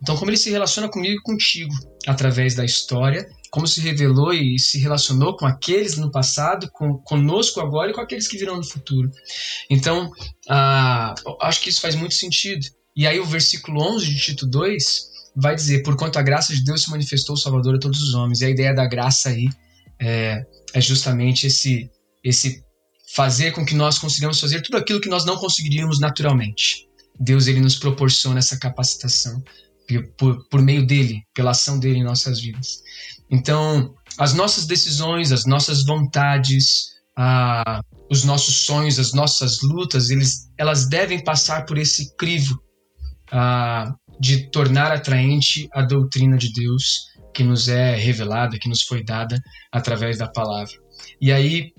Então, como ele se relaciona comigo e contigo através da história, como se revelou e se relacionou com aqueles no passado, com, conosco agora e com aqueles que virão no futuro. Então, ah, acho que isso faz muito sentido. E aí, o versículo 11 de Tito 2 vai dizer: Porquanto a graça de Deus se manifestou Salvador a todos os homens. E a ideia da graça aí é, é justamente esse, esse fazer com que nós consigamos fazer tudo aquilo que nós não conseguiríamos naturalmente. Deus ele nos proporciona essa capacitação por, por meio dele, pela ação dele em nossas vidas. Então, as nossas decisões, as nossas vontades, ah, os nossos sonhos, as nossas lutas, eles, elas devem passar por esse crivo ah, de tornar atraente a doutrina de Deus que nos é revelada, que nos foi dada através da palavra. E aí,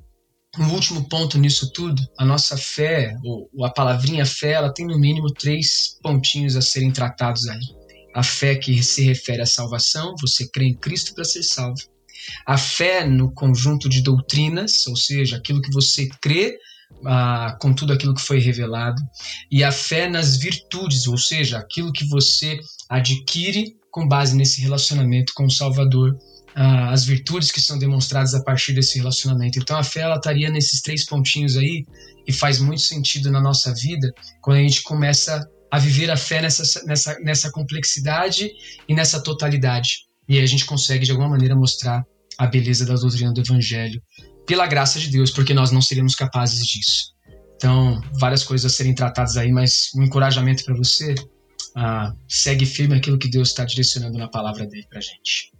um último ponto nisso tudo, a nossa fé, ou a palavrinha fé, ela tem no mínimo três pontinhos a serem tratados aí. A fé que se refere à salvação, você crê em Cristo para ser salvo. A fé no conjunto de doutrinas, ou seja, aquilo que você crê ah, com tudo aquilo que foi revelado. E a fé nas virtudes, ou seja, aquilo que você adquire com base nesse relacionamento com o Salvador. Ah, as virtudes que são demonstradas a partir desse relacionamento. Então a fé ela estaria nesses três pontinhos aí e faz muito sentido na nossa vida quando a gente começa a viver a fé nessa, nessa, nessa complexidade e nessa totalidade. E aí a gente consegue, de alguma maneira, mostrar a beleza da doutrina do Evangelho, pela graça de Deus, porque nós não seríamos capazes disso. Então, várias coisas a serem tratadas aí, mas um encorajamento para você, ah, segue firme aquilo que Deus está direcionando na palavra dele para gente.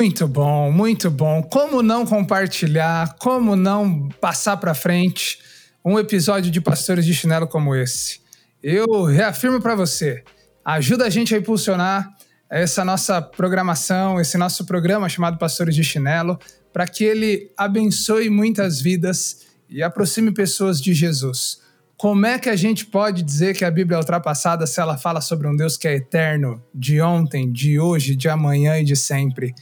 Muito bom, muito bom. Como não compartilhar, como não passar para frente um episódio de Pastores de Chinelo como esse? Eu reafirmo para você, ajuda a gente a impulsionar essa nossa programação, esse nosso programa chamado Pastores de Chinelo, para que ele abençoe muitas vidas e aproxime pessoas de Jesus. Como é que a gente pode dizer que a Bíblia é ultrapassada se ela fala sobre um Deus que é eterno, de ontem, de hoje, de amanhã e de sempre?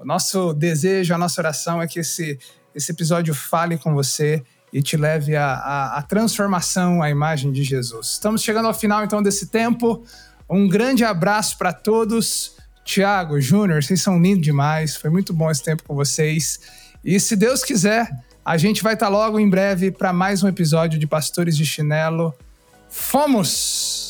O nosso desejo, a nossa oração é que esse, esse episódio fale com você e te leve à transformação à imagem de Jesus. Estamos chegando ao final então desse tempo. Um grande abraço para todos. Tiago, Júnior, vocês são lindos demais. Foi muito bom esse tempo com vocês. E se Deus quiser, a gente vai estar tá logo em breve para mais um episódio de Pastores de Chinelo. Fomos!